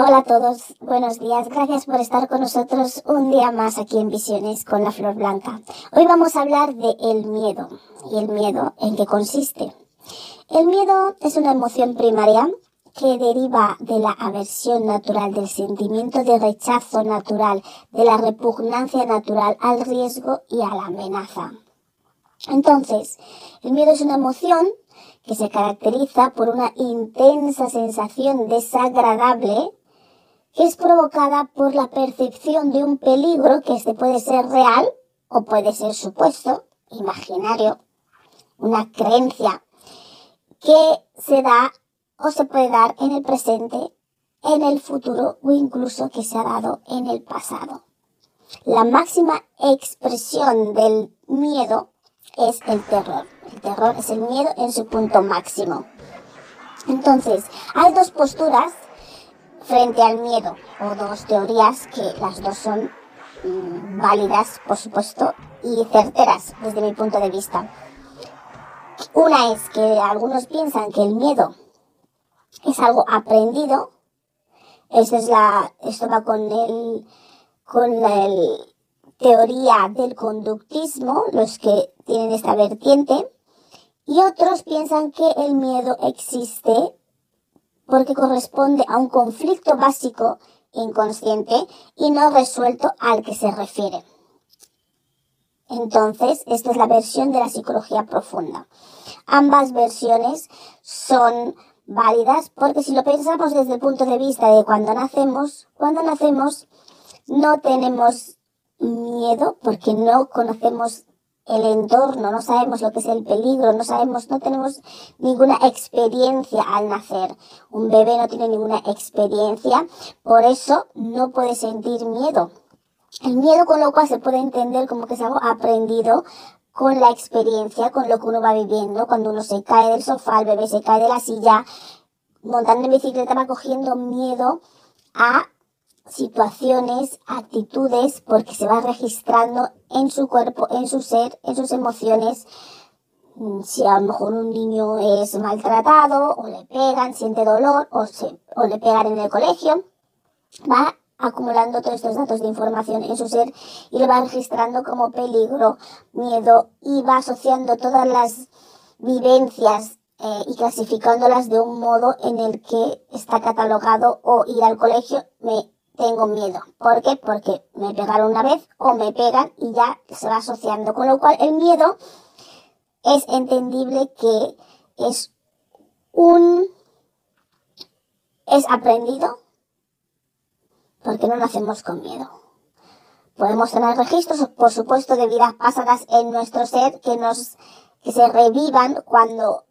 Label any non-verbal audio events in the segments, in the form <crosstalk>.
Hola a todos, buenos días, gracias por estar con nosotros un día más aquí en Visiones con la Flor Blanca. Hoy vamos a hablar de el miedo y el miedo en qué consiste. El miedo es una emoción primaria que deriva de la aversión natural, del sentimiento de rechazo natural, de la repugnancia natural al riesgo y a la amenaza. Entonces, el miedo es una emoción que se caracteriza por una intensa sensación desagradable es provocada por la percepción de un peligro que este puede ser real o puede ser supuesto, imaginario, una creencia que se da o se puede dar en el presente, en el futuro o incluso que se ha dado en el pasado. La máxima expresión del miedo es el terror. El terror es el miedo en su punto máximo. Entonces, hay dos posturas frente al miedo o dos teorías que las dos son mm, válidas, por supuesto, y certeras desde mi punto de vista. Una es que algunos piensan que el miedo es algo aprendido. Esto, es la, esto va con el, con la teoría del conductismo, los que tienen esta vertiente. Y otros piensan que el miedo existe porque corresponde a un conflicto básico inconsciente y no resuelto al que se refiere. Entonces, esta es la versión de la psicología profunda. Ambas versiones son válidas porque si lo pensamos desde el punto de vista de cuando nacemos, cuando nacemos no tenemos miedo porque no conocemos el entorno, no sabemos lo que es el peligro, no sabemos, no tenemos ninguna experiencia al nacer. Un bebé no tiene ninguna experiencia, por eso no puede sentir miedo. El miedo con lo cual se puede entender como que es algo aprendido con la experiencia, con lo que uno va viviendo. Cuando uno se cae del sofá, el bebé se cae de la silla, montando en bicicleta va cogiendo miedo a situaciones, actitudes, porque se va registrando en su cuerpo, en su ser, en sus emociones. Mm, si a lo mejor un niño es maltratado, o le pegan, siente dolor, o, se, o le pegan en el colegio, va acumulando todos estos datos de información en su ser y lo va registrando como peligro, miedo y va asociando todas las vivencias eh, y clasificándolas de un modo en el que está catalogado o ir al colegio me tengo miedo. ¿Por qué? Porque me pegaron una vez o me pegan y ya se va asociando. Con lo cual el miedo es entendible que es un es aprendido porque no nacemos con miedo. Podemos tener registros, por supuesto, de vidas pasadas en nuestro ser que nos, que se revivan cuando,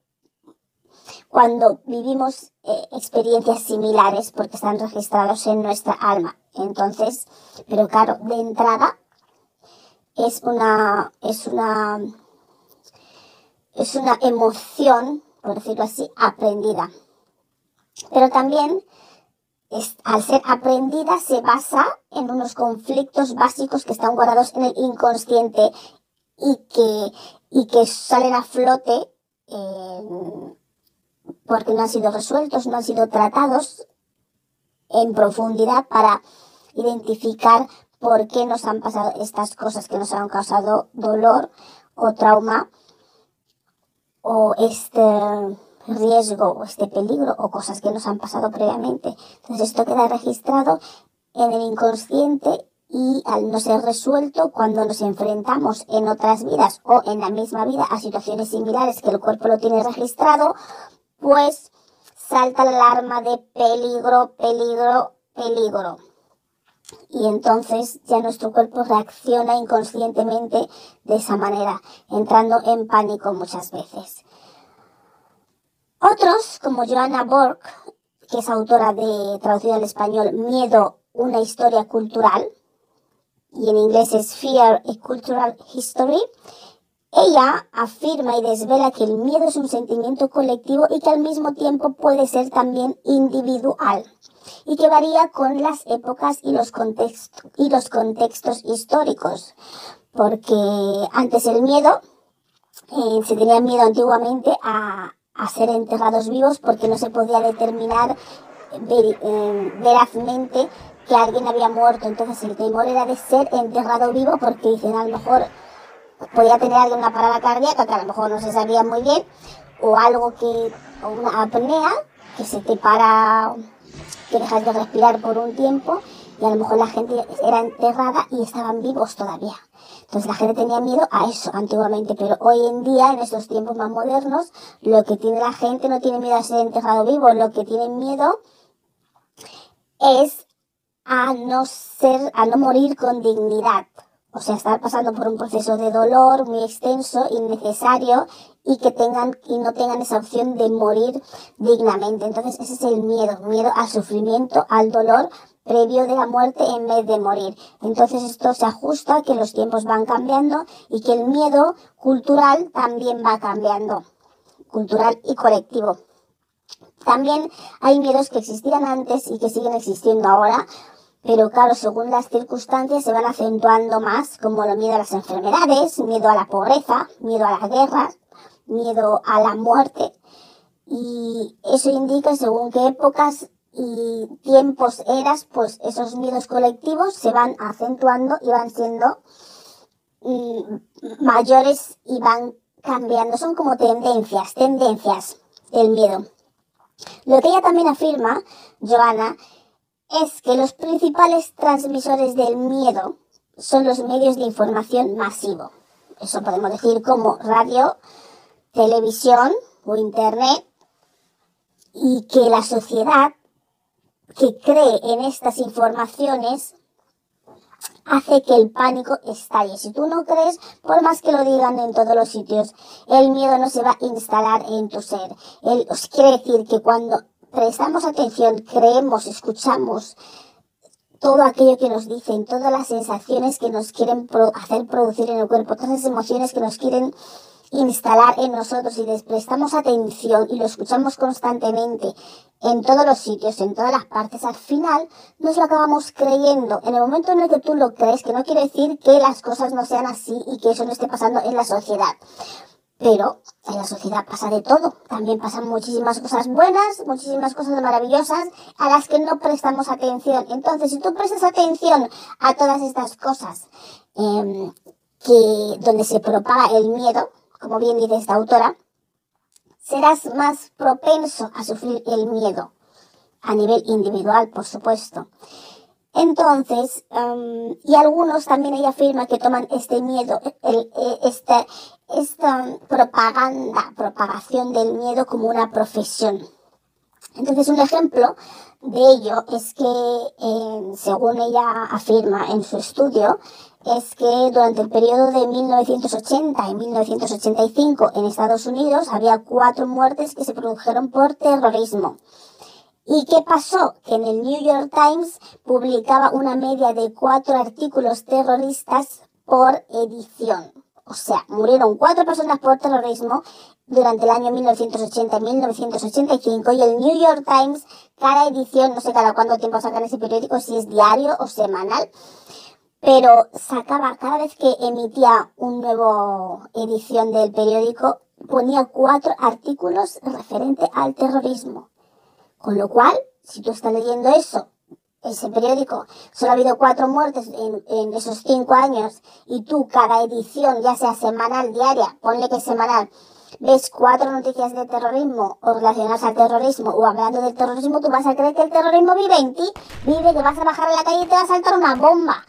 cuando vivimos eh, experiencias similares porque están registrados en nuestra alma. Entonces, pero claro, de entrada es una, es una, es una emoción, por decirlo así, aprendida. Pero también al ser aprendida se basa en unos conflictos básicos que están guardados en el inconsciente y que, y que salen a flote eh, porque no han sido resueltos, no han sido tratados en profundidad para identificar por qué nos han pasado estas cosas que nos han causado dolor o trauma o este riesgo o este peligro o cosas que nos han pasado previamente. Entonces esto queda registrado en el inconsciente y al no ser resuelto cuando nos enfrentamos en otras vidas o en la misma vida a situaciones similares que el cuerpo lo tiene registrado, pues salta la alarma de peligro, peligro, peligro. Y entonces ya nuestro cuerpo reacciona inconscientemente de esa manera, entrando en pánico muchas veces. Otros, como Joanna Borg, que es autora de, traducida al español, Miedo, una historia cultural, y en inglés es Fear, a Cultural History, ella afirma y desvela que el miedo es un sentimiento colectivo y que al mismo tiempo puede ser también individual y que varía con las épocas y los, contextos, y los contextos históricos. Porque antes el miedo, eh, se tenía miedo antiguamente a, ser enterrados vivos porque no se podía determinar eh, verazmente que alguien había muerto. Entonces el temor era de ser enterrado vivo porque dicen a lo mejor podía tener alguien una parada cardíaca que a lo mejor no se sabía muy bien o algo que, o una apnea que se te para que dejas de respirar por un tiempo y a lo mejor la gente era enterrada y estaban vivos todavía. Entonces la gente tenía miedo a eso antiguamente, pero hoy en día, en estos tiempos más modernos, lo que tiene la gente no tiene miedo a ser enterrado vivo, lo que tiene miedo es a no ser, a no morir con dignidad. O sea, estar pasando por un proceso de dolor muy extenso, innecesario, y que tengan, y no tengan esa opción de morir dignamente. Entonces, ese es el miedo, miedo al sufrimiento, al dolor previo de la muerte en vez de morir. Entonces, esto se ajusta que los tiempos van cambiando y que el miedo cultural también va cambiando. Cultural y colectivo. También hay miedos que existían antes y que siguen existiendo ahora, pero claro, según las circunstancias se van acentuando más, como el miedo a las enfermedades, miedo a la pobreza, miedo a las guerras, miedo a la muerte. Y eso indica según qué épocas y tiempos eras, pues esos miedos colectivos se van acentuando y van siendo mm, mayores y van cambiando. Son como tendencias, tendencias del miedo. Lo que ella también afirma, Joana, es que los principales transmisores del miedo son los medios de información masivo. Eso podemos decir como radio, televisión o internet. Y que la sociedad que cree en estas informaciones hace que el pánico estalle. Si tú no crees, por más que lo digan en todos los sitios, el miedo no se va a instalar en tu ser. Él, os quiere decir que cuando prestamos atención, creemos, escuchamos todo aquello que nos dicen, todas las sensaciones que nos quieren hacer producir en el cuerpo, todas las emociones que nos quieren instalar en nosotros y les prestamos atención y lo escuchamos constantemente en todos los sitios, en todas las partes, al final nos lo acabamos creyendo. En el momento en el que tú lo crees, que no quiere decir que las cosas no sean así y que eso no esté pasando en la sociedad. Pero en la sociedad pasa de todo. También pasan muchísimas cosas buenas, muchísimas cosas maravillosas a las que no prestamos atención. Entonces, si tú prestas atención a todas estas cosas eh, que donde se propaga el miedo, como bien dice esta autora, serás más propenso a sufrir el miedo a nivel individual, por supuesto. Entonces, y algunos también ella afirma que toman este miedo, el, este, esta propaganda, propagación del miedo como una profesión. Entonces, un ejemplo de ello es que, eh, según ella afirma en su estudio, es que durante el periodo de 1980 y 1985 en Estados Unidos había cuatro muertes que se produjeron por terrorismo. ¿Y qué pasó? Que en el New York Times publicaba una media de cuatro artículos terroristas por edición. O sea, murieron cuatro personas por terrorismo durante el año 1980 1985 y el New York Times, cada edición, no sé cada cuánto tiempo sacan ese periódico, si es diario o semanal, pero sacaba, cada vez que emitía un nuevo edición del periódico, ponía cuatro artículos referente al terrorismo. Con lo cual, si tú estás leyendo eso, ese periódico, solo ha habido cuatro muertes en, esos cinco años y tú cada edición, ya sea semanal, diaria, ponle que semanal, ves cuatro noticias de terrorismo o relacionadas al terrorismo o hablando del terrorismo, tú vas a creer que el terrorismo vive en ti, vive que vas a bajar a la calle y te va a saltar una bomba.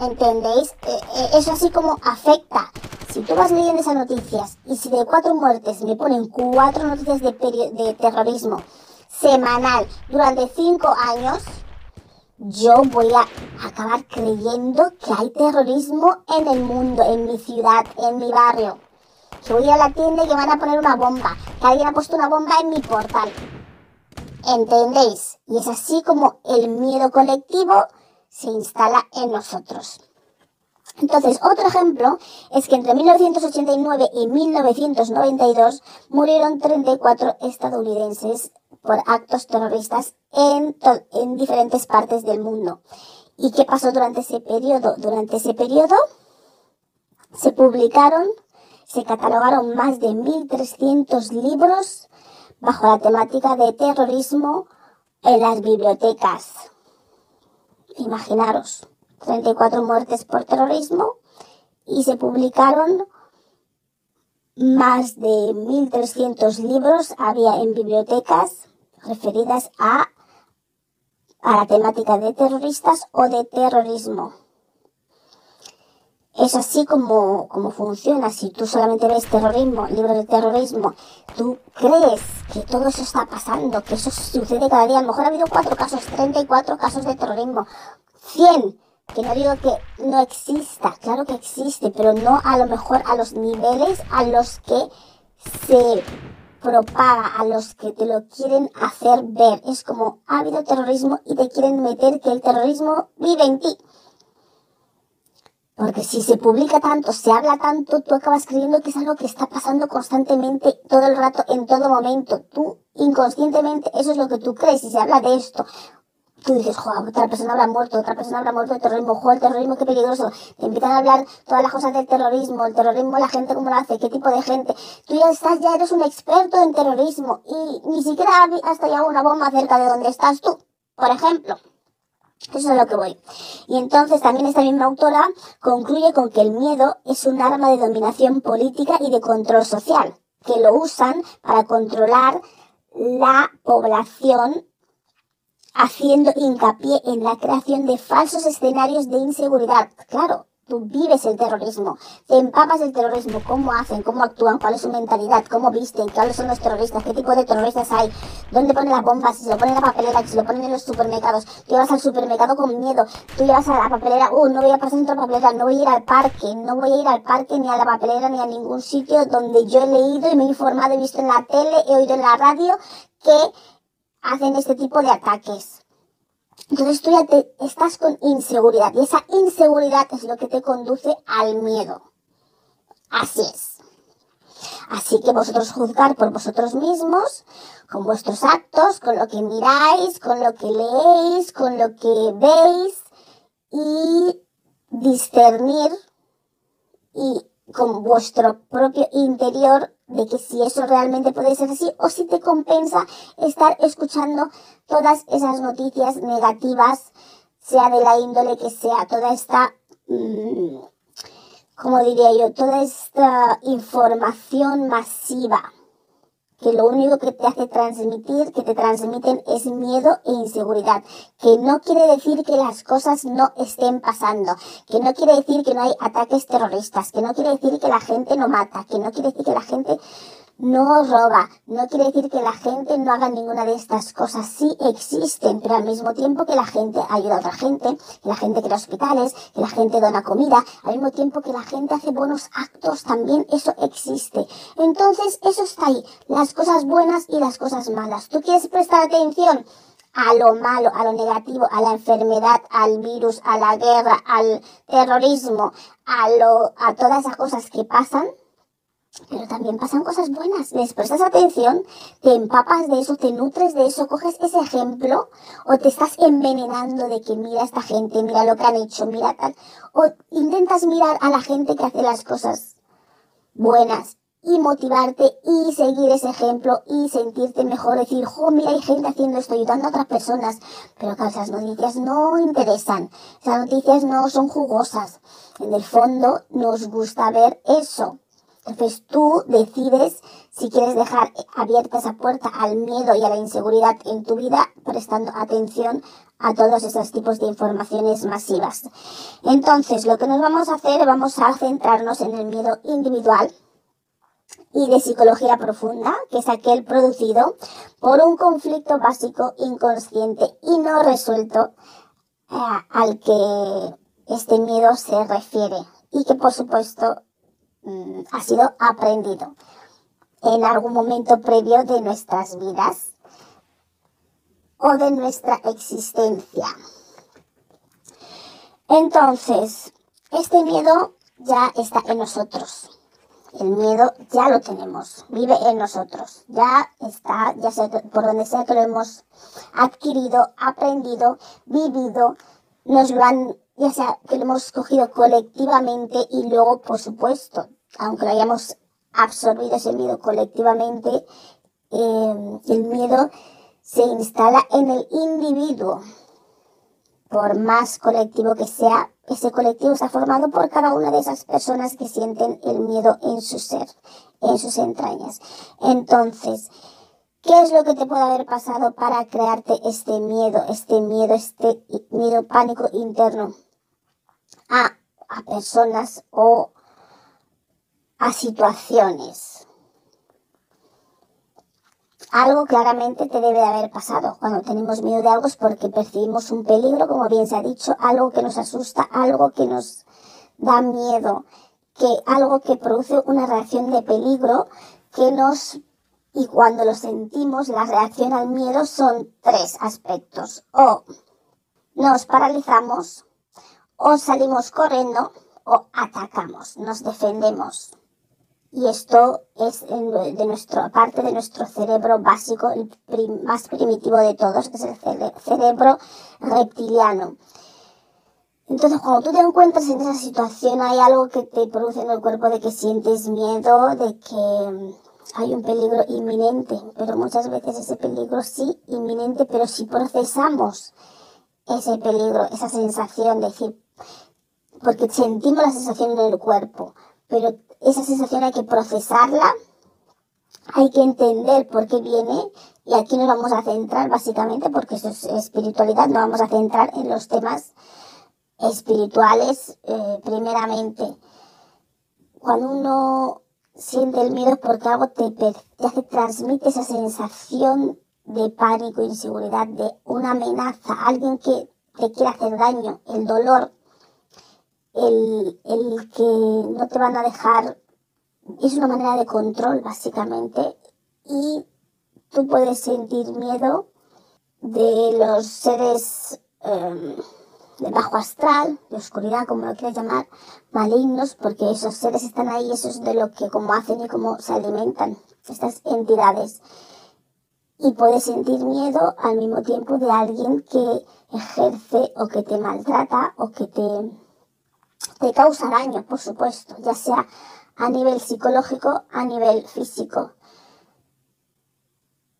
¿Entendéis? Eh, eh, eso así como afecta. Si tú vas leyendo esas noticias y si de cuatro muertes me ponen cuatro noticias de, de terrorismo, semanal durante cinco años, yo voy a acabar creyendo que hay terrorismo en el mundo, en mi ciudad, en mi barrio. que voy a la tienda y que van a poner una bomba, que alguien ha puesto una bomba en mi portal. ¿Entendéis? Y es así como el miedo colectivo se instala en nosotros. Entonces, otro ejemplo es que entre 1989 y 1992 murieron 34 estadounidenses por actos terroristas en, en diferentes partes del mundo. ¿Y qué pasó durante ese periodo? Durante ese periodo se publicaron, se catalogaron más de 1.300 libros bajo la temática de terrorismo en las bibliotecas. Imaginaros, 34 muertes por terrorismo y se publicaron más de 1.300 libros había en bibliotecas referidas a, a la temática de terroristas o de terrorismo. Es así como, como funciona. Si tú solamente ves terrorismo, libros de terrorismo, tú crees que todo eso está pasando, que eso sucede cada día. A lo mejor ha habido cuatro casos, 34 casos de terrorismo, 100 que no digo que no exista, claro que existe, pero no a lo mejor a los niveles a los que se propaga, a los que te lo quieren hacer ver. Es como ha habido terrorismo y te quieren meter que el terrorismo vive en ti. Porque si se publica tanto, se habla tanto, tú acabas creyendo que es algo que está pasando constantemente, todo el rato, en todo momento. Tú, inconscientemente, eso es lo que tú crees. Y se habla de esto, tú dices, joder, otra persona habrá muerto, otra persona habrá muerto de terrorismo, joder, el terrorismo, qué peligroso. Te empiezan a hablar todas las cosas del terrorismo, el terrorismo, la gente cómo lo hace, qué tipo de gente. Tú ya estás, ya eres un experto en terrorismo y ni siquiera has estallado una bomba cerca de donde estás tú, por ejemplo. Eso es a lo que voy. Y entonces también esta misma autora concluye con que el miedo es un arma de dominación política y de control social, que lo usan para controlar la población haciendo hincapié en la creación de falsos escenarios de inseguridad. Claro, tú vives el terrorismo, te empapas del terrorismo, cómo hacen, cómo actúan, cuál es su mentalidad, cómo visten, cuáles son los terroristas, qué tipo de terroristas hay, dónde ponen las bombas, si se lo ponen en la papelera, si se lo ponen en los supermercados. Tú vas al supermercado con miedo, tú llevas a la papelera, uh, no voy a pasar dentro de la papelera, no voy a ir al parque, no voy a ir al parque ni a la papelera ni a ningún sitio donde yo he leído y me he informado, he visto en la tele, he oído en la radio que hacen este tipo de ataques. Entonces tú ya te, estás con inseguridad y esa inseguridad es lo que te conduce al miedo. Así es. Así que vosotros juzgar por vosotros mismos, con vuestros actos, con lo que miráis, con lo que leéis, con lo que veis y discernir y con vuestro propio interior de que si eso realmente puede ser así o si te compensa estar escuchando todas esas noticias negativas, sea de la índole que sea, toda esta, mm, como diría yo, toda esta información masiva que lo único que te hace transmitir, que te transmiten es miedo e inseguridad, que no quiere decir que las cosas no estén pasando, que no quiere decir que no hay ataques terroristas, que no quiere decir que la gente no mata, que no quiere decir que la gente no roba, no quiere decir que la gente no haga ninguna de estas cosas, sí existen, pero al mismo tiempo que la gente ayuda a otra gente, que la gente crea hospitales, que la gente dona comida, al mismo tiempo que la gente hace buenos actos, también eso existe. Entonces, eso está ahí, las cosas buenas y las cosas malas. ¿Tú quieres prestar atención? a lo malo, a lo negativo, a la enfermedad, al virus, a la guerra, al terrorismo, a lo, a todas esas cosas que pasan, pero también pasan cosas buenas. Les prestas atención, te empapas de eso, te nutres de eso, coges ese ejemplo o te estás envenenando de que mira a esta gente, mira lo que han hecho, mira tal. O intentas mirar a la gente que hace las cosas buenas y motivarte y seguir ese ejemplo y sentirte mejor, decir, jo, mira, hay gente haciendo esto, ayudando a otras personas, pero esas noticias no interesan, esas noticias no son jugosas. En el fondo nos gusta ver eso. Entonces tú decides si quieres dejar abierta esa puerta al miedo y a la inseguridad en tu vida, prestando atención a todos esos tipos de informaciones masivas. Entonces, lo que nos vamos a hacer, vamos a centrarnos en el miedo individual y de psicología profunda, que es aquel producido por un conflicto básico inconsciente y no resuelto eh, al que este miedo se refiere y que por supuesto mm, ha sido aprendido en algún momento previo de nuestras vidas o de nuestra existencia. Entonces, este miedo ya está en nosotros. El miedo ya lo tenemos, vive en nosotros, ya está, ya sea por donde sea que lo hemos adquirido, aprendido, vivido, nos lo han, ya sea que lo hemos cogido colectivamente y luego, por supuesto, aunque lo hayamos absorbido ese miedo colectivamente, eh, el miedo se instala en el individuo. Por más colectivo que sea, ese colectivo está formado por cada una de esas personas que sienten el miedo en su ser, en sus entrañas. Entonces, ¿qué es lo que te puede haber pasado para crearte este miedo, este miedo, este miedo pánico interno a, a personas o a situaciones? Algo claramente te debe de haber pasado. Cuando tenemos miedo de algo es porque percibimos un peligro, como bien se ha dicho, algo que nos asusta, algo que nos da miedo, que algo que produce una reacción de peligro que nos y cuando lo sentimos, la reacción al miedo son tres aspectos. O nos paralizamos, o salimos corriendo, o atacamos, nos defendemos. Y esto es de nuestra parte de nuestro cerebro básico, el más primitivo de todos, que es el cerebro reptiliano. Entonces, cuando tú te encuentras en esa situación, hay algo que te produce en el cuerpo de que sientes miedo, de que mm, hay un peligro inminente, pero muchas veces ese peligro sí inminente, pero si procesamos ese peligro, esa sensación de decir, porque sentimos la sensación en el cuerpo, pero esa sensación hay que procesarla, hay que entender por qué viene y aquí nos vamos a centrar básicamente, porque eso es espiritualidad, nos vamos a centrar en los temas espirituales eh, primeramente. Cuando uno siente el miedo porque algo te, te hace, transmite esa sensación de pánico, inseguridad, de una amenaza, alguien que te quiere hacer daño, el dolor, el, el que no te van a dejar, es una manera de control básicamente y tú puedes sentir miedo de los seres em, de bajo astral, de oscuridad, como lo quieras llamar, malignos, porque esos seres están ahí, eso es de lo que como hacen y cómo se alimentan estas entidades. Y puedes sentir miedo al mismo tiempo de alguien que ejerce o que te maltrata o que te te causa daño, por supuesto, ya sea a nivel psicológico, a nivel físico.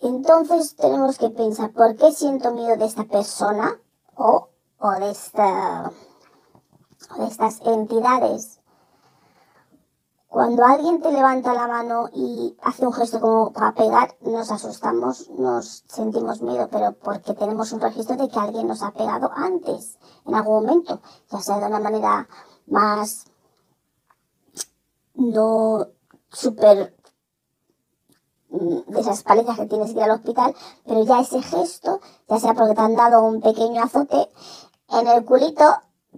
Entonces tenemos que pensar, ¿por qué siento miedo de esta persona o, o, de, esta, de estas entidades? Cuando alguien te levanta la mano y hace un gesto como para pegar, nos asustamos, nos sentimos miedo, pero porque tenemos un registro de que alguien nos ha pegado antes, en algún momento, ya sea de una manera más no súper mm, de esas palizas que tienes que ir al hospital, pero ya ese gesto, ya sea porque te han dado un pequeño azote en el culito,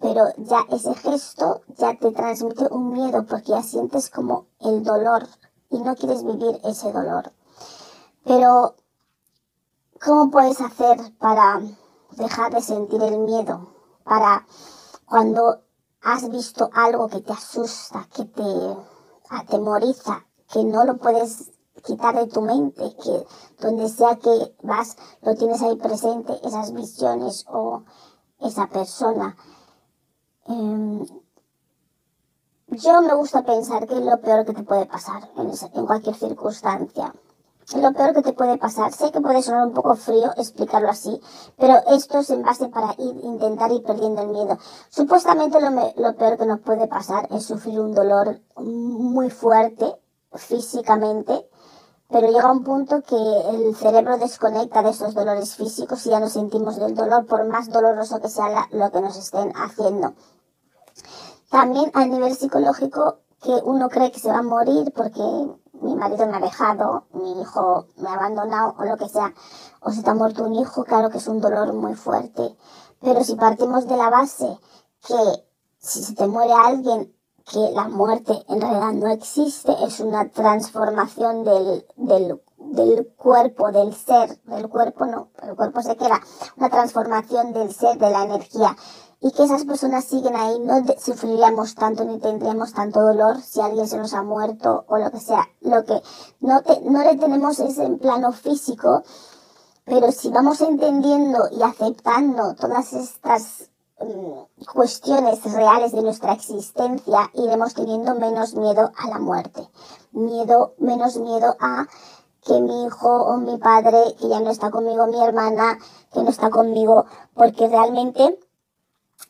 pero ya ese gesto ya te transmite un miedo porque ya sientes como el dolor y no quieres vivir ese dolor. Pero, ¿cómo puedes hacer para dejar de sentir el miedo? Para cuando has visto algo que te asusta, que te atemoriza, que no lo puedes quitar de tu mente, que donde sea que vas lo tienes ahí presente, esas visiones o esa persona. Em, yo me gusta pensar que es lo peor que te puede pasar en cualquier circunstancia lo peor que te puede pasar. Sé que puede sonar un poco frío explicarlo así, pero esto es en base para ir, intentar ir perdiendo el miedo. Supuestamente lo, peor que nos puede pasar es sufrir un dolor muy fuerte físicamente, pero llega un punto que el cerebro desconecta de esos dolores físicos y ya no sentimos del dolor, por más doloroso que sea lo que nos estén haciendo. También a nivel psicológico, que uno cree que se va a morir porque mi marido me ha dejado, mi hijo me ha abandonado o lo que sea, o se te ha muerto un hijo, claro que es un dolor muy fuerte. Pero si partimos de la base que si se te muere alguien, que la muerte en realidad no existe, es una transformación del, del, del cuerpo, del ser, del cuerpo no, el cuerpo se queda, una transformación del ser, de la energía, y que esas personas siguen ahí, no sufriríamos tanto ni tendríamos tanto dolor si alguien se nos ha muerto o lo que sea. Lo que no, te, no le tenemos es en plano físico, pero si vamos entendiendo y aceptando todas estas mm, cuestiones reales de nuestra existencia, iremos teniendo menos miedo a la muerte, miedo, menos miedo a que mi hijo o mi padre, que ya no está conmigo, mi hermana, que no está conmigo, porque realmente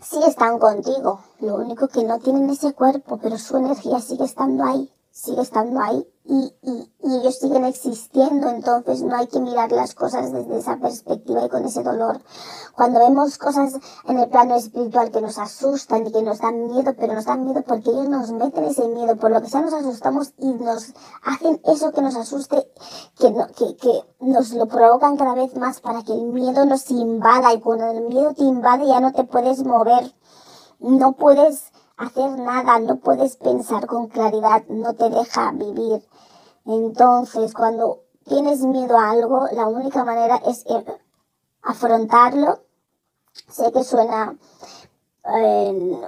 sí están contigo. Lo único que no tienen ese cuerpo, pero su energía sigue estando ahí, sigue estando ahí y, y, y, ellos siguen existiendo. Entonces no hay que mirar las cosas desde esa perspectiva y con ese dolor. Cuando vemos cosas en el plano espiritual que nos asustan y que nos dan miedo, pero nos dan miedo porque ellos nos meten ese miedo, por lo que sea nos asustamos y nos hacen eso que nos asuste, que, no, que, que nos lo provocan cada vez más para que el miedo nos invada y cuando el miedo te invade ya no te puedes mover, no puedes hacer nada, no puedes pensar con claridad, no te deja vivir. Entonces, cuando tienes miedo a algo, la única manera es eh, afrontarlo. Sé que suena eh,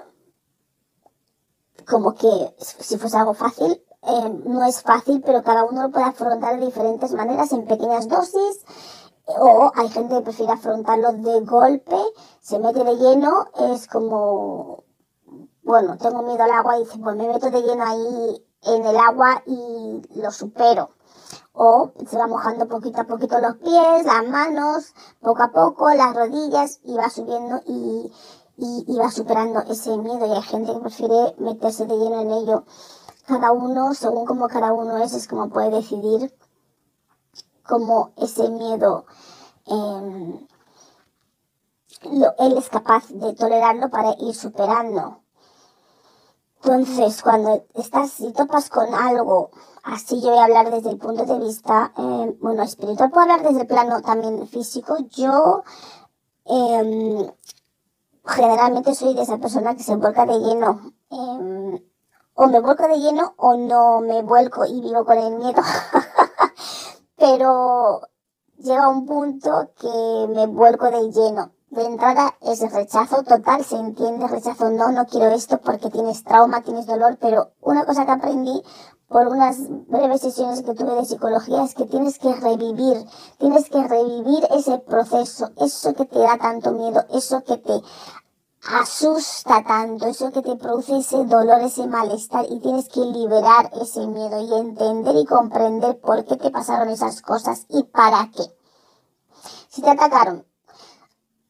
como que si fuese algo fácil, eh, no es fácil, pero cada uno lo puede afrontar de diferentes maneras, en pequeñas dosis, o hay gente que prefiere afrontarlo de golpe, se mete de lleno, es como, bueno, tengo miedo al agua y dice, pues me meto de lleno ahí en el agua y lo supero. O se va mojando poquito a poquito los pies, las manos, poco a poco, las rodillas y va subiendo y, y, va superando ese miedo. Y hay gente que prefiere meterse de lleno en ello. Cada uno, según como cada uno es, es como puede decidir cómo ese miedo eh, lo, él es capaz de tolerarlo para ir superando. Entonces, cuando estás, si topas con algo, así yo voy a hablar desde el punto de vista, eh, bueno, espiritual, puedo hablar desde el plano también físico. Yo eh, generalmente soy de esa persona que se vuelca de lleno. Eh, o me vuelco de lleno o no me vuelco y vivo con el miedo. <laughs> Pero llega un punto que me vuelco de lleno de entrada es rechazo total, se entiende rechazo, no, no quiero esto porque tienes trauma, tienes dolor, pero una cosa que aprendí por unas breves sesiones que tuve de psicología es que tienes que revivir, tienes que revivir ese proceso, eso que te da tanto miedo, eso que te asusta tanto, eso que te produce ese dolor, ese malestar y tienes que liberar ese miedo y entender y comprender por qué te pasaron esas cosas y para qué. Si te atacaron,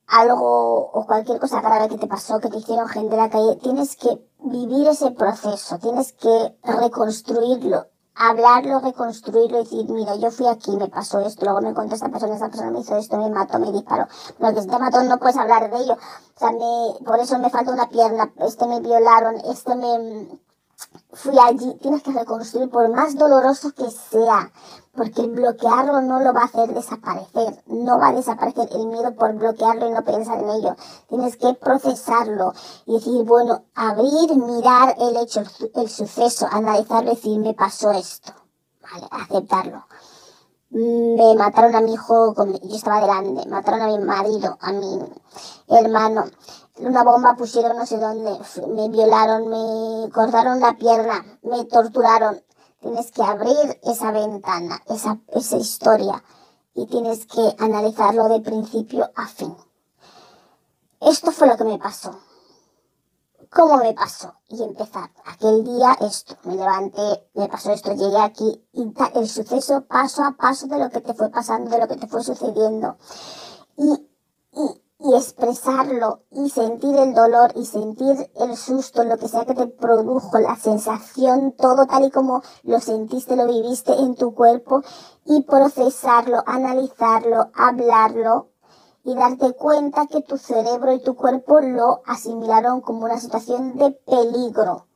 algo o cualquier cosa grave que te pasó, que te hicieron gente en la calle, tienes que vivir ese proceso, tienes que reconstruirlo, hablarlo, reconstruirlo y decir, mira, yo fui aquí, me pasó esto, luego me encontré esta persona, esta persona me hizo esto, me mató, me disparó. Lo que se te mató no puedes hablar de ello. O sea, me, por eso me falta una pierna, este me violaron, este me, fui allí, tienes que reconstruir por más doloroso que sea, porque el bloquearlo no lo va a hacer desaparecer, no va a desaparecer el miedo por bloquearlo y no pensar en ello. Tienes que procesarlo y decir, bueno, abrir, mirar el hecho, el suceso, analizarlo y decir, me pasó esto, vale, aceptarlo. Me mataron a mi hijo, yo estaba delante, mataron a mi marido, a mi hermano, una bomba pusieron no sé dónde, me violaron, me cortaron la pierna, me torturaron. Tienes que abrir esa ventana, esa, esa historia, y tienes que analizarlo de principio a fin. Esto fue lo que me pasó. ¿Cómo me pasó? Y empezar. Aquel día esto, me levanté, me pasó esto, llegué aquí y el suceso paso a paso de lo que te fue pasando, de lo que te fue sucediendo. Y, y, y expresarlo y sentir el dolor y sentir el susto, lo que sea que te produjo, la sensación, todo tal y como lo sentiste, lo viviste en tu cuerpo y procesarlo, analizarlo, hablarlo y darte cuenta que tu cerebro y tu cuerpo lo asimilaron como una situación de peligro,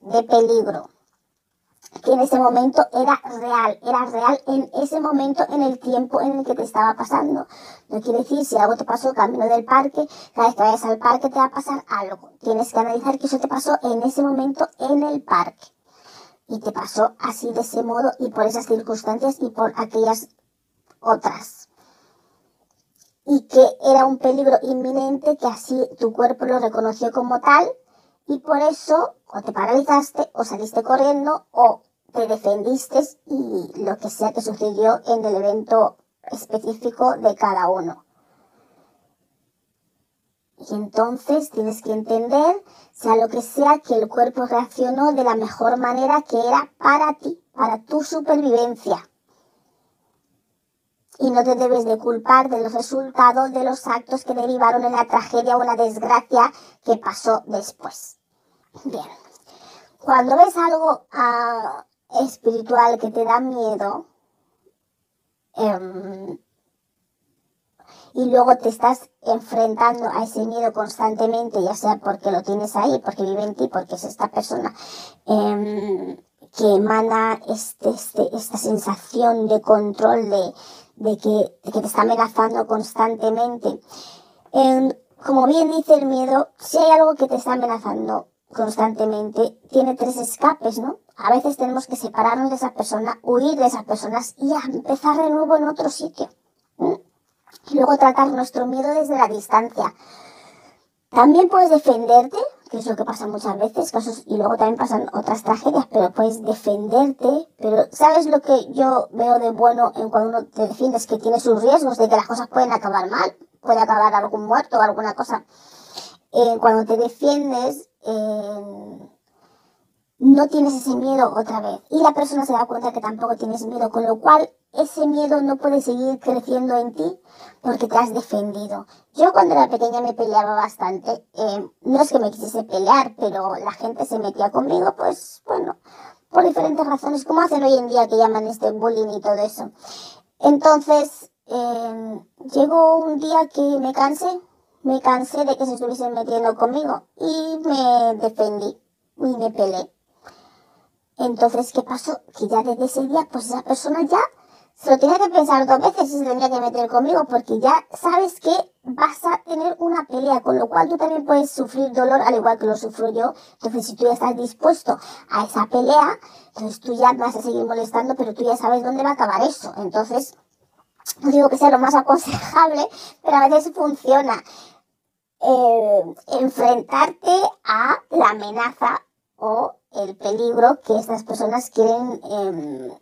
de peligro. Que en ese momento era real, era real en ese momento, en el tiempo en el que te estaba pasando. No quiere decir si algo te pasó camino del parque, cada vez que vayas al parque te va a pasar algo. Tienes que analizar que eso te pasó en ese momento en el parque. Y te pasó así de ese modo y por esas circunstancias y por aquellas otras. Y que era un peligro inminente que así tu cuerpo lo reconoció como tal y por eso o te paralizaste o saliste corriendo o te defendiste y lo que sea que sucedió en el evento específico de cada uno. Y entonces tienes que entender, sea lo que sea, que el cuerpo reaccionó de la mejor manera que era para ti, para tu supervivencia. Y no te debes de culpar de los resultados de los actos que derivaron en la tragedia o la desgracia que pasó después. Bien. Cuando ves algo ah, espiritual que te da miedo, em, y luego te estás enfrentando a ese miedo constantemente, ya sea porque lo tienes ahí, porque vive en ti, porque es esta persona em, que emana este, este, esta sensación de control, de, de, que, de que te está amenazando constantemente. Em, como bien dice el miedo, si hay algo que te está amenazando constantemente, tiene tres escapes, ¿no? A veces tenemos que separarnos de esa persona, huir de esas personas y empezar de nuevo en otro sitio. Y luego tratar nuestro miedo desde la distancia. También puedes defenderte, que es lo que pasa muchas veces, casos, y luego también pasan otras tragedias, pero puedes defenderte, pero ¿sabes lo que yo veo de bueno en cuando uno te defiendes? Que tiene sus riesgos de que las cosas pueden acabar mal, puede acabar algún muerto o alguna cosa. Eh, cuando te defiendes, eh, no tienes ese miedo otra vez. Y la persona se da cuenta que tampoco tienes miedo, con lo cual ese miedo no puede seguir creciendo en ti porque te has defendido. Yo cuando era pequeña me peleaba bastante. Eh, no es que me quisiese pelear, pero la gente se metía conmigo, pues bueno, por diferentes razones, como hacen hoy en día que llaman este bullying y todo eso. Entonces, eh, llegó un día que me cansé, me cansé de que se estuviesen metiendo conmigo y me defendí y me peleé. Entonces, ¿qué pasó? Que ya desde ese día, pues esa persona ya se lo tenía que pensar dos veces si se tenía que meter conmigo, porque ya sabes que vas a tener una pelea, con lo cual tú también puedes sufrir dolor al igual que lo sufro yo. Entonces, si tú ya estás dispuesto a esa pelea, entonces tú ya vas a seguir molestando, pero tú ya sabes dónde va a acabar eso. Entonces, no digo que sea lo más aconsejable, pero a veces funciona. Eh, enfrentarte a la amenaza o el peligro que estas personas quieren eh,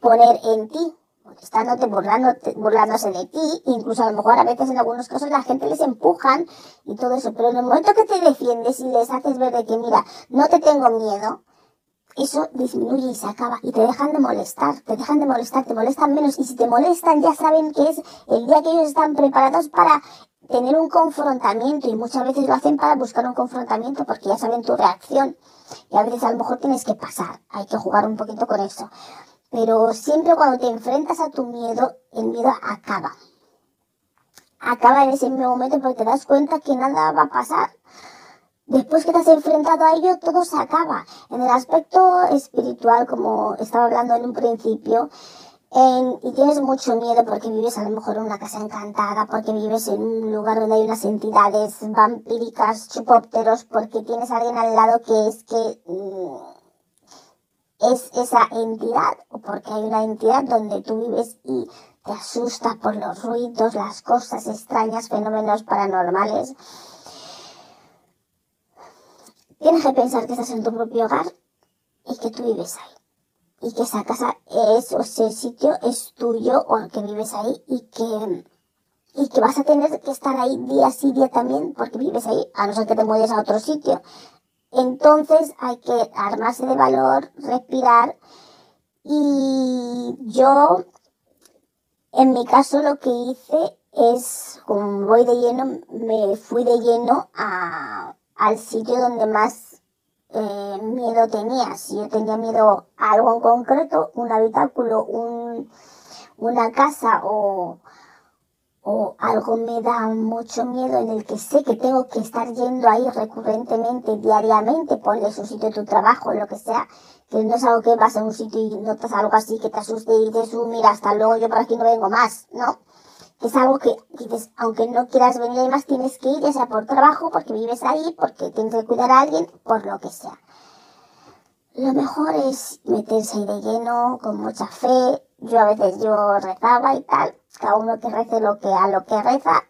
poner en ti, estándote burlándote, burlándose de ti, incluso a lo mejor a veces en algunos casos la gente les empujan y todo eso, pero en el momento que te defiendes y les haces ver de que mira, no te tengo miedo, eso disminuye y se acaba y te dejan de molestar, te dejan de molestar, te molestan menos y si te molestan ya saben que es el día que ellos están preparados para tener un confrontamiento y muchas veces lo hacen para buscar un confrontamiento porque ya saben tu reacción y a veces a lo mejor tienes que pasar, hay que jugar un poquito con eso. Pero siempre cuando te enfrentas a tu miedo, el miedo acaba. Acaba en ese mismo momento porque te das cuenta que nada va a pasar. Después que te has enfrentado a ello, todo se acaba. En el aspecto espiritual, como estaba hablando en un principio, y tienes mucho miedo porque vives a lo mejor en una casa encantada, porque vives en un lugar donde hay unas entidades vampíricas, chupópteros, porque tienes a alguien al lado que es que mm, es esa entidad, o porque hay una entidad donde tú vives y te asustas por los ruidos, las cosas extrañas, fenómenos paranormales. Tienes que pensar que estás en tu propio hogar y que tú vives ahí y que esa casa es, o ese sitio es tuyo o que vives ahí y que, y que vas a tener que estar ahí día sí día también porque vives ahí, a no ser que te mueves a otro sitio. Entonces hay que armarse de valor, respirar y yo, en mi caso lo que hice es, como voy de lleno, me fui de lleno a, al sitio donde más eh, miedo tenía. Si yo tenía miedo a algo en concreto, un habitáculo, un, una casa o, o algo me da mucho miedo en el que sé que tengo que estar yendo ahí recurrentemente, diariamente, ponle su sitio de tu trabajo, lo que sea, que no es algo que vas a un sitio y notas algo así que te asuste y dices, uh, mira, hasta luego, yo por aquí no vengo más, ¿no? Es algo que dices, aunque no quieras venir ahí más, tienes que ir, ya sea por trabajo, porque vives ahí, porque tienes que cuidar a alguien, por lo que sea. Lo mejor es meterse ahí de lleno, con mucha fe. Yo a veces yo rezaba y tal, cada uno que rece lo que, a lo que reza,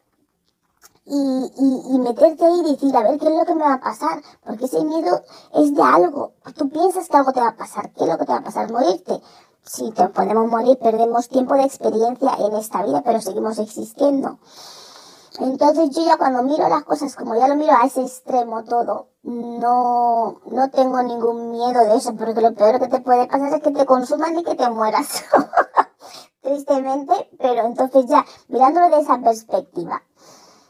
y, y, y, meterte ahí y decir, a ver, ¿qué es lo que me va a pasar? Porque ese miedo es de algo. Tú piensas que algo te va a pasar. ¿Qué es lo que te va a pasar? Morirte. Sí, te podemos morir, perdemos tiempo de experiencia en esta vida, pero seguimos existiendo. Entonces yo ya cuando miro las cosas, como ya lo miro a ese extremo todo, no, no tengo ningún miedo de eso, porque lo peor que te puede pasar es que te consuman y que te mueras. <laughs> Tristemente, pero entonces ya, mirándolo de esa perspectiva,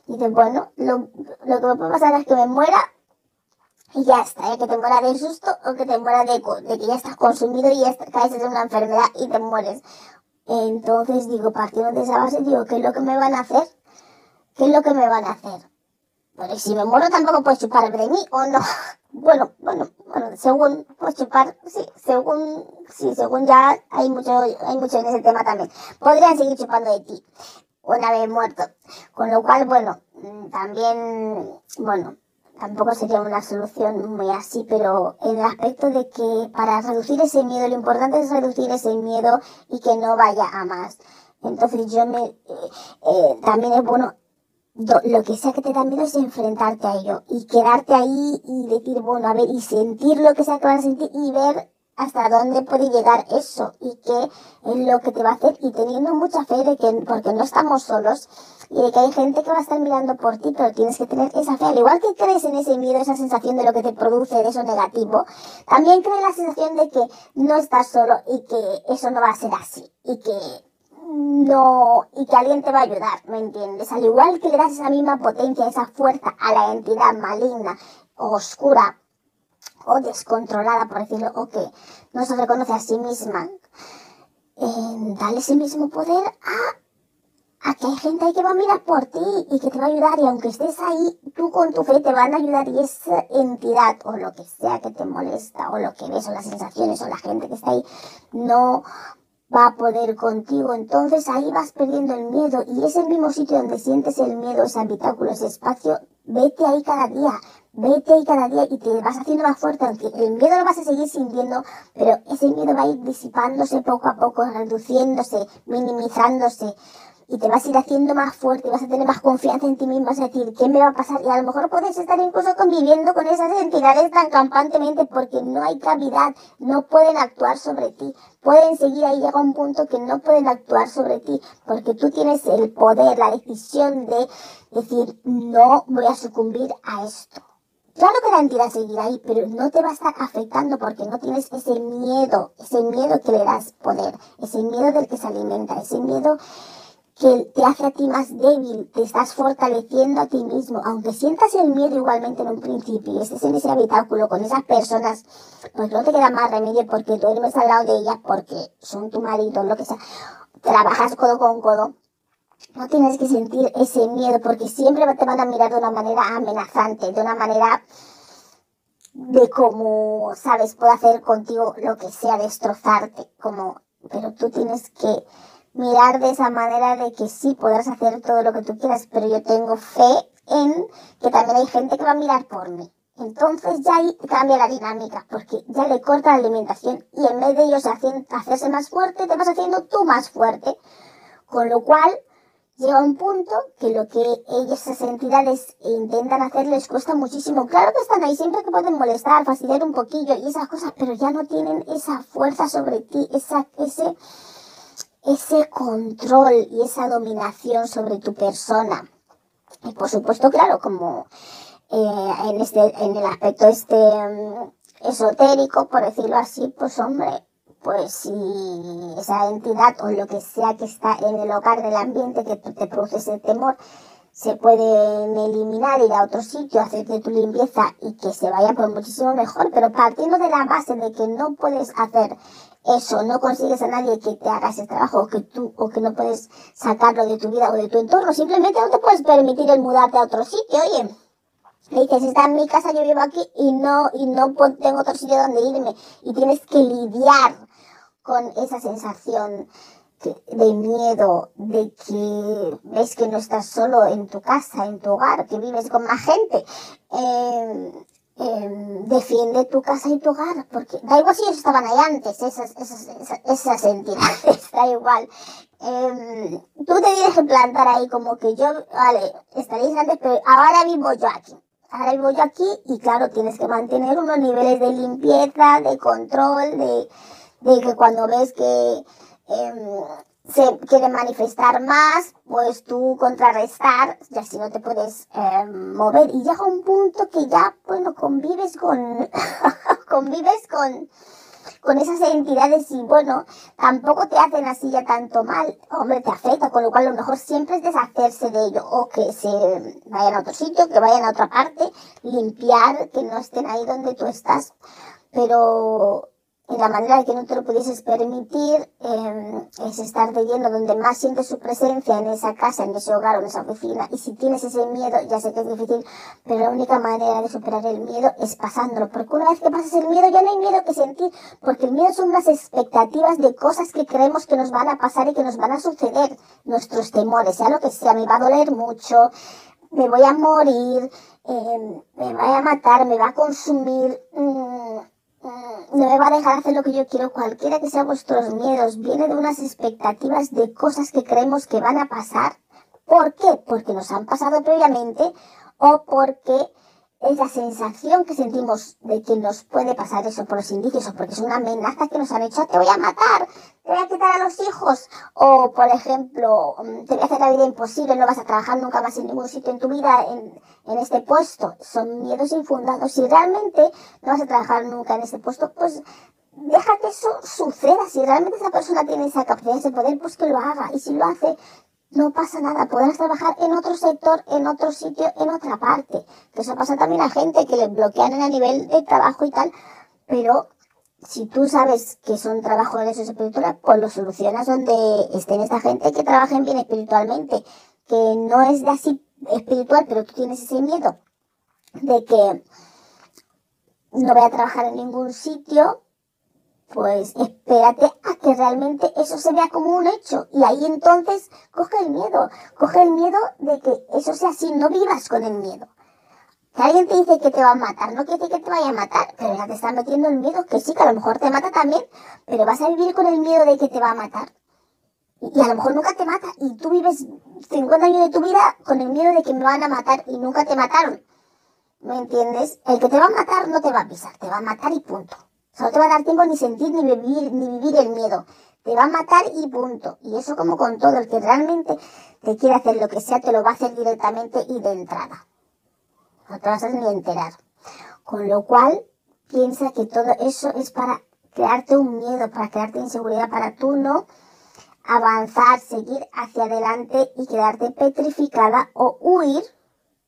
dices, bueno, lo, lo que me puede pasar es que me muera y ya está, ¿eh? que te muera de susto o que te muera de, de que ya estás consumido y ya caes en una enfermedad y te mueres. Entonces digo, partiendo de esa base, digo, ¿qué es lo que me van a hacer? ¿Qué es lo que me van a hacer? Porque si me muero tampoco puedes chupar de mí o no. <laughs> Bueno, bueno, bueno, según, puedes chupar, sí, según, sí, según ya hay mucho, hay mucho en ese tema también. Podrían seguir chupando de ti una vez muerto. Con lo cual, bueno, mm, también, bueno, tampoco sería una solución muy así, pero en el aspecto de que para reducir ese miedo, lo importante es reducir ese miedo y que no vaya a más. Entonces yo me, eh, eh, también es bueno, lo que sea que te da miedo es enfrentarte a ello y quedarte ahí y decir, bueno, a ver, y sentir lo que sea que vas a sentir y ver hasta dónde puede llegar eso y qué es lo que te va a hacer y teniendo mucha fe de que, porque no estamos solos y de que hay gente que va a estar mirando por ti, pero tienes que tener esa fe, al igual que crees en ese miedo, esa sensación de lo que te produce, de eso negativo, también crees la sensación de que no estás solo y que eso no va a ser así y que no, y que alguien te va a ayudar, ¿me entiendes? Al igual que le das esa misma potencia, esa fuerza a la entidad maligna, oscura, o descontrolada, por decirlo, o que no se reconoce a sí misma, eh, dale ese mismo poder a, a que hay gente ahí que va a mirar por ti y que te va a ayudar y aunque estés ahí, tú con tu fe te van a ayudar y esa entidad o lo que sea que te molesta o lo que ves o las sensaciones o la gente que está ahí no va a poder contigo. Entonces ahí vas perdiendo el miedo y es el mismo sitio donde sientes el miedo, ese habitáculo, ese espacio. Vete ahí cada día, vete ahí cada día y te vas haciendo más fuerte, aunque el miedo lo vas a seguir sintiendo, pero ese miedo va a ir disipándose poco a poco, reduciéndose, minimizándose y te vas a ir haciendo más fuerte, vas a tener más confianza en ti mismo, vas a decir, ¿qué me va a pasar? Y a lo mejor puedes estar incluso conviviendo con esas entidades tan campantemente porque no hay cavidad, no pueden actuar sobre ti, pueden seguir ahí, llega un punto que no pueden actuar sobre ti porque tú tienes el poder, la decisión de decir, no voy a sucumbir a esto. Claro que la entidad seguirá ahí, pero no te va a estar afectando porque no tienes ese miedo, ese miedo que le das poder, ese miedo del que se alimenta, ese miedo que te hace a ti más débil, te estás fortaleciendo a ti mismo, aunque sientas el miedo igualmente en un principio y estés en ese habitáculo con esas personas, pues no te queda más remedio porque duermes al lado de ellas, porque son tu marido, lo que sea, trabajas codo con codo, no tienes que sentir ese miedo porque siempre te van a mirar de una manera amenazante, de una manera de cómo, sabes, puede hacer contigo lo que sea, destrozarte, como, pero tú tienes que mirar de esa manera de que sí podrás hacer todo lo que tú quieras, pero yo tengo fe en que también hay gente que va a mirar por mí. Entonces ya ahí cambia la dinámica, porque ya le corta la alimentación y en vez de ellos hacerse más fuerte, te vas haciendo tú más fuerte. Con lo cual llega un punto que lo que ellas, esas entidades intentan hacer les cuesta muchísimo. Claro que están ahí siempre que pueden molestar, fastidiar un poquillo y esas cosas, pero ya no tienen esa fuerza sobre ti, esa, ese, ese control y esa dominación sobre tu persona. Y por supuesto, claro, como eh, en, este, en el aspecto este mm, esotérico, por decirlo así, pues hombre, pues si esa entidad o lo que sea que está en el hogar del ambiente que te produce ese temor, se pueden eliminar, ir a otro sitio, hacerte tu limpieza y que se vaya por muchísimo mejor, pero partiendo de la base de que no puedes hacer eso, no consigues a nadie que te haga ese trabajo, o que tú, o que no puedes sacarlo de tu vida o de tu entorno, simplemente no te puedes permitir el mudarte a otro sitio, oye. Le dices, está en mi casa, yo vivo aquí y no, y no tengo otro sitio donde irme. Y tienes que lidiar con esa sensación de miedo, de que ves que no estás solo en tu casa, en tu hogar, que vives con más gente. Eh, eh, defiende tu casa y tu hogar, porque da igual si ellos estaban ahí antes, esas, esas, esas, entidades, <laughs> da igual. Eh, tú te tienes que plantar ahí como que yo, vale, estaréis antes, pero ahora vivo yo aquí. Ahora vivo yo aquí y claro, tienes que mantener unos niveles de limpieza, de control, de, de que cuando ves que eh, se quiere manifestar más, pues tú contrarrestar, ya si no te puedes eh, mover. Y llega un punto que ya, bueno, convives con, <laughs> convives con, con esas entidades y bueno, tampoco te hacen así ya tanto mal. Hombre, te afecta, con lo cual lo mejor siempre es deshacerse de ello o que se vayan a otro sitio, que vayan a otra parte, limpiar, que no estén ahí donde tú estás. Pero la manera de que no te lo pudieses permitir eh, es estar lleno donde más sientes su presencia en esa casa, en ese hogar o en esa oficina. Y si tienes ese miedo, ya sé que es difícil, pero la única manera de superar el miedo es pasándolo. Porque una vez que pasas el miedo, ya no hay miedo que sentir, porque el miedo son las expectativas de cosas que creemos que nos van a pasar y que nos van a suceder. Nuestros temores, sea lo que sea, me va a doler mucho, me voy a morir, eh, me va a matar, me va a consumir. Mm, no me va a dejar hacer lo que yo quiero, cualquiera que sean vuestros miedos, viene de unas expectativas de cosas que creemos que van a pasar. ¿Por qué? Porque nos han pasado previamente o porque es la sensación que sentimos de que nos puede pasar eso por los indicios o porque es una amenaza que nos han hecho, te voy a matar, te voy a quitar a los hijos o por ejemplo, mm, te voy a hacer la vida imposible, no vas a trabajar nunca más en ningún sitio en tu vida en, en este puesto. Son miedos infundados. Si realmente no vas a trabajar nunca en este puesto, pues deja que eso suceda. Si realmente esa persona tiene esa capacidad, ese poder, pues que lo haga. Y si lo hace, no pasa nada, podrás trabajar en otro sector, en otro sitio, en otra parte. Que eso pasa también a gente que le bloquean a nivel de trabajo y tal, pero si tú sabes que son trabajos de eso espiritual, pues lo solucionas donde estén esta gente que trabajen bien espiritualmente, que no es de así espiritual, pero tú tienes ese miedo de que no voy a trabajar en ningún sitio, pues espérate a que realmente eso se vea como un hecho. Y ahí entonces coge el miedo, coge el miedo de que eso sea así, no vivas con el miedo. Que alguien te dice que te va a matar, no quiere decir que te vaya a matar, pero ya te está metiendo el miedo, que sí, que a lo mejor te mata también, pero vas a vivir con el miedo de que te va a matar. Y a lo mejor nunca te mata, y tú vives 50 años de tu vida con el miedo de que me van a matar y nunca te mataron. ¿Me entiendes? El que te va a matar no te va a pisar, te va a matar y punto. No te va a dar tiempo ni sentir ni vivir, ni vivir el miedo. Te va a matar y punto. Y eso como con todo, el que realmente te quiere hacer lo que sea, te lo va a hacer directamente y de entrada. No te vas a ni enterar. Con lo cual, piensa que todo eso es para crearte un miedo, para crearte inseguridad, para tú no avanzar, seguir hacia adelante y quedarte petrificada o huir,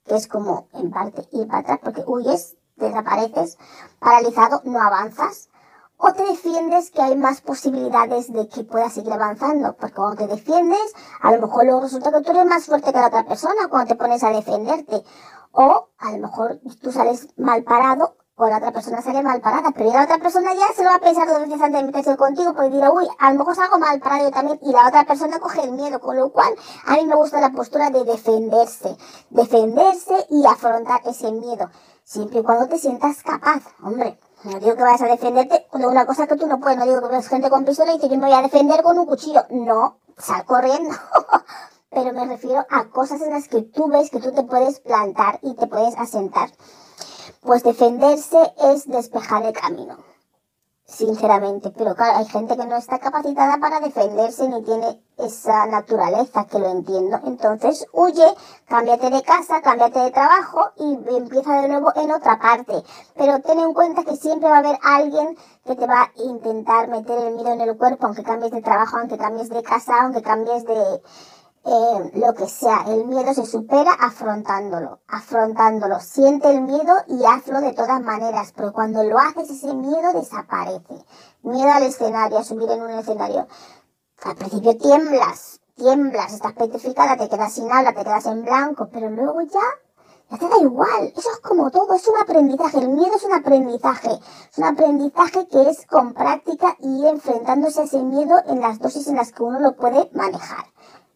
que es como en parte ir para atrás, porque huyes desapareces paralizado, no avanzas. O te defiendes que hay más posibilidades de que puedas seguir avanzando. Porque cuando te defiendes, a lo mejor luego resulta que tú eres más fuerte que la otra persona cuando te pones a defenderte. O a lo mejor tú sales mal parado o la otra persona sale mal parada, pero la otra persona ya se lo va a pensar dos veces antes de meterse contigo porque dirá, uy, a lo mejor salgo mal parado yo también y la otra persona coge el miedo, con lo cual a mí me gusta la postura de defenderse, defenderse y afrontar ese miedo siempre y cuando te sientas capaz, hombre. No digo que vayas a defenderte de una cosa que tú no puedes, no digo que veas gente con pistola y que yo me voy a defender con un cuchillo. No, sal corriendo. <laughs> Pero me refiero a cosas en las que tú ves que tú te puedes plantar y te puedes asentar. Pues defenderse es despejar el camino sinceramente. Pero claro, hay gente que no está capacitada para defenderse ni tiene esa naturaleza, que lo entiendo. Entonces huye, cámbiate de casa, cámbiate de trabajo y empieza de nuevo en otra parte. Pero ten en cuenta que siempre va a haber alguien que te va a intentar meter el miedo en el cuerpo, aunque cambies de trabajo, aunque cambies de casa, aunque cambies de, eh, lo que sea, el miedo se supera afrontándolo, afrontándolo. Siente el miedo y hazlo de todas maneras, pero cuando lo haces ese miedo desaparece. Miedo al escenario, a subir en un escenario. Al principio tiemblas, tiemblas, estás petrificada, te quedas sin habla, te quedas en blanco, pero luego ya Ya te da igual, eso es como todo, es un aprendizaje, el miedo es un aprendizaje, es un aprendizaje que es con práctica y ir enfrentándose a ese miedo en las dosis en las que uno lo puede manejar.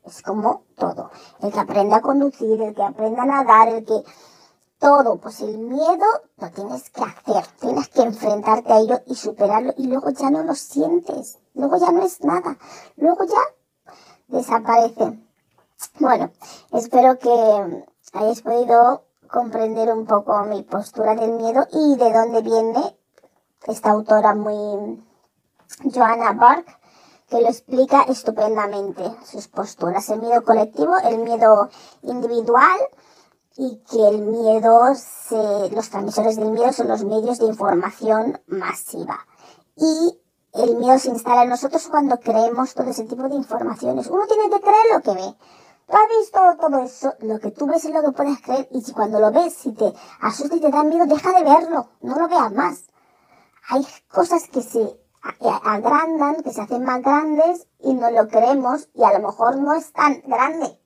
Es como todo, el que aprenda a conducir, el que aprenda a nadar, el que todo, pues el miedo lo tienes que hacer, tienes que enfrentarte a ello y superarlo y luego ya no lo sientes, luego ya no es nada, luego ya desaparece. Bueno, espero que hayáis podido comprender un poco mi postura del miedo y de dónde viene esta autora muy Joanna Bark, que lo explica estupendamente sus posturas, el miedo colectivo, el miedo individual y que el miedo, se, los transmisores del miedo son los medios de información masiva. Y el miedo se instala en nosotros cuando creemos todo ese tipo de informaciones. Uno tiene que creer lo que ve. Tú has visto todo eso, lo que tú ves es lo que puedes creer y si cuando lo ves, si te asusta y te da miedo, deja de verlo, no lo veas más. Hay cosas que se agrandan, que se hacen más grandes y no lo creemos y a lo mejor no es tan grande.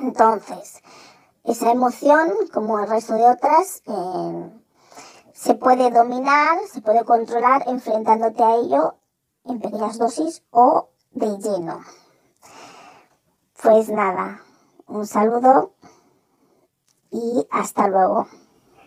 Entonces, esa emoción, como el resto de otras, eh, se puede dominar, se puede controlar enfrentándote a ello en pequeñas dosis o de lleno. Pues nada, un saludo y hasta luego.